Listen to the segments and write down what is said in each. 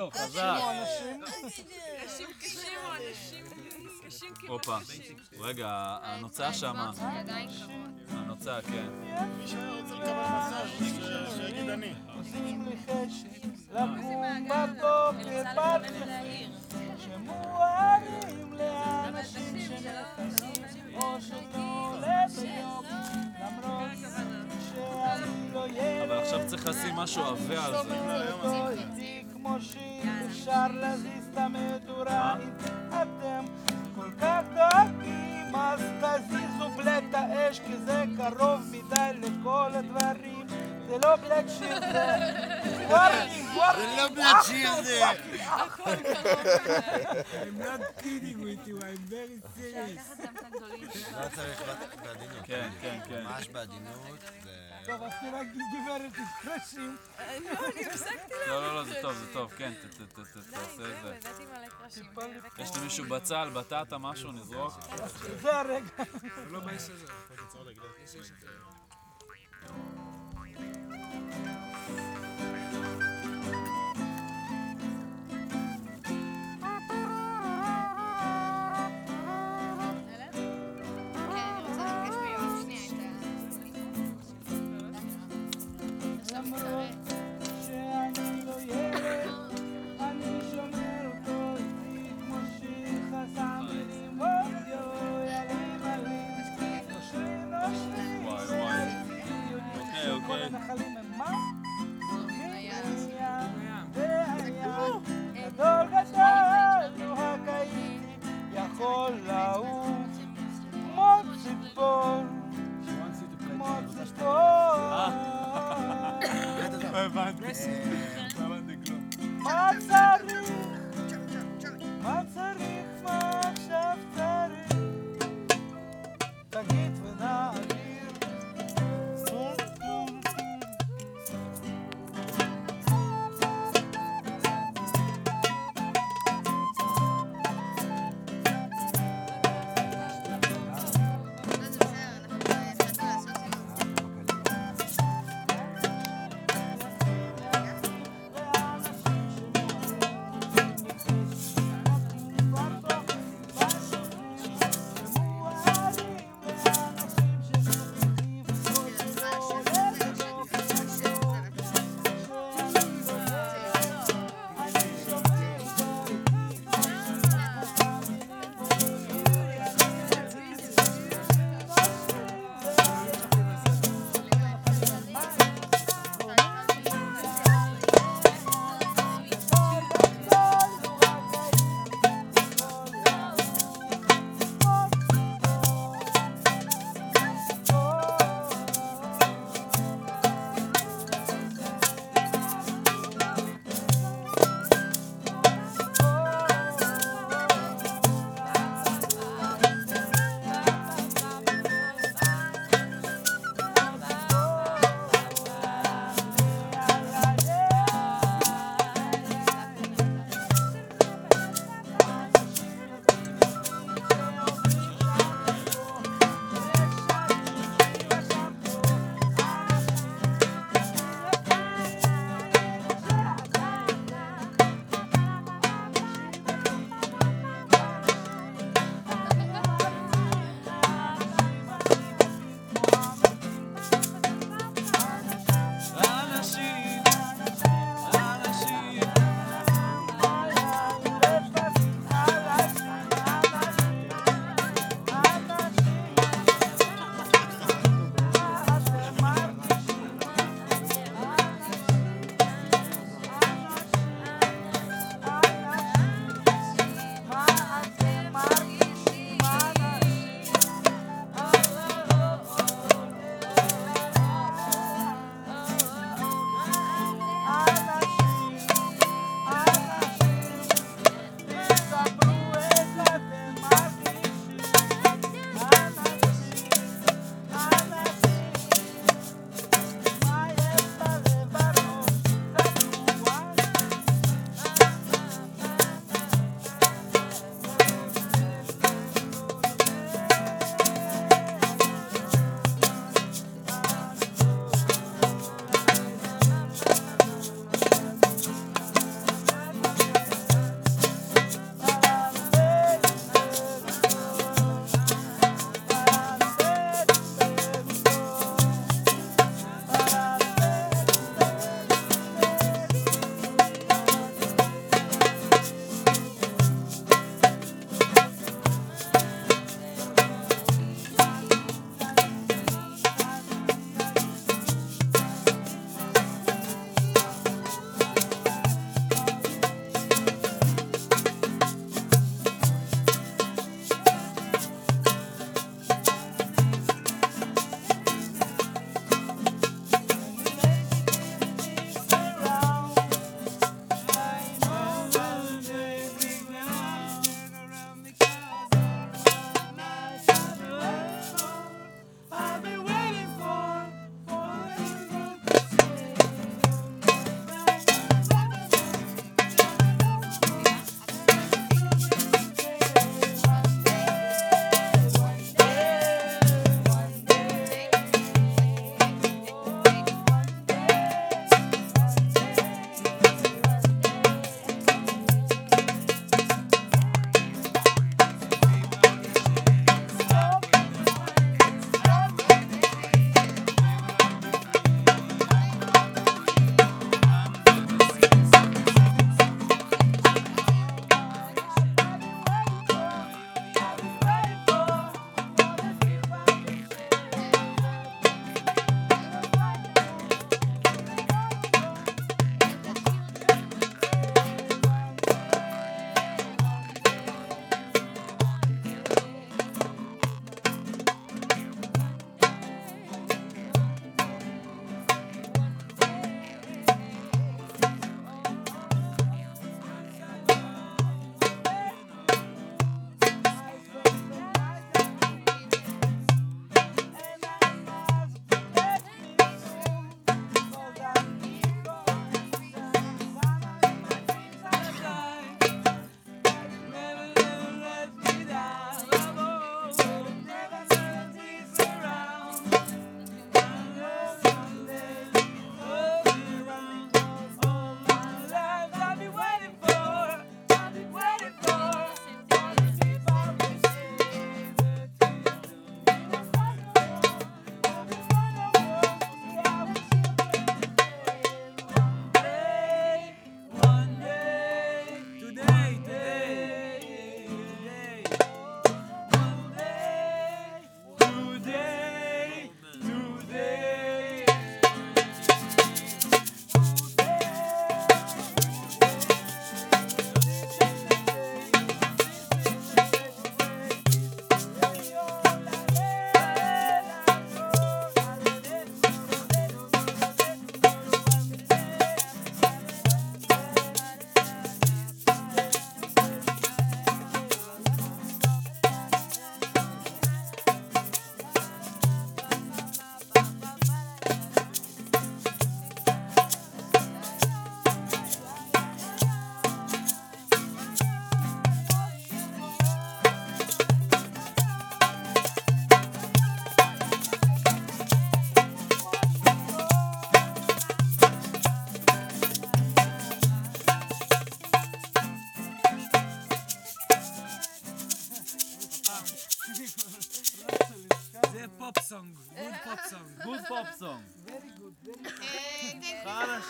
לו, חזק. אנשים אנשים קשים או אנשים קשים כאילו... הופה. רגע, הנוצה שמה. הנוצה, כן. מי שרוצה לקבל מסאז' שיגיד אני. עושים לי חשק לקום בבוקר בכלכים שמועלים לאנשים שנכנסים או שלא לביוק למרות שאני לא ילד אבל עכשיו צריך לשים משהו עבה על זה. המדורה אם אתם כל כך דואגים אז תזיזו בלט האש כי זה קרוב מדי לכל הדברים זה לא בלט שיר זה ווארקינג ווארקינג לא בלט שיר זה. I'm not kidding with you, I'm very serious. הגדולים. לא צריך בעדינות. כן, כן, כן. ממש בעדינות. זה... טוב אז תראה גברת תתקרשים לא, אני הפסקתי לא, לא, לא, זה טוב, זה טוב, כן, תעשה את זה. הבאתי מלא קרשים. יש למישהו בצל, בטטה, משהו, נזרוק? זה הרגע לא באיש הזה. Cheers.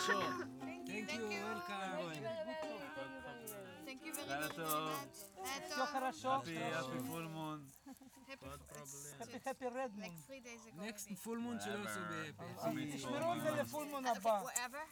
you. חלשות. Thank you, welcome. Thank you very לילה much. טוב. לילה Все טוב. хорошо. אפי, אפי פול מון. Happy happy red moon. Like three days ago. Next maybe. full moon שלא עשו בהפי. תשמרו את זה לפול מון הבא. Whatever.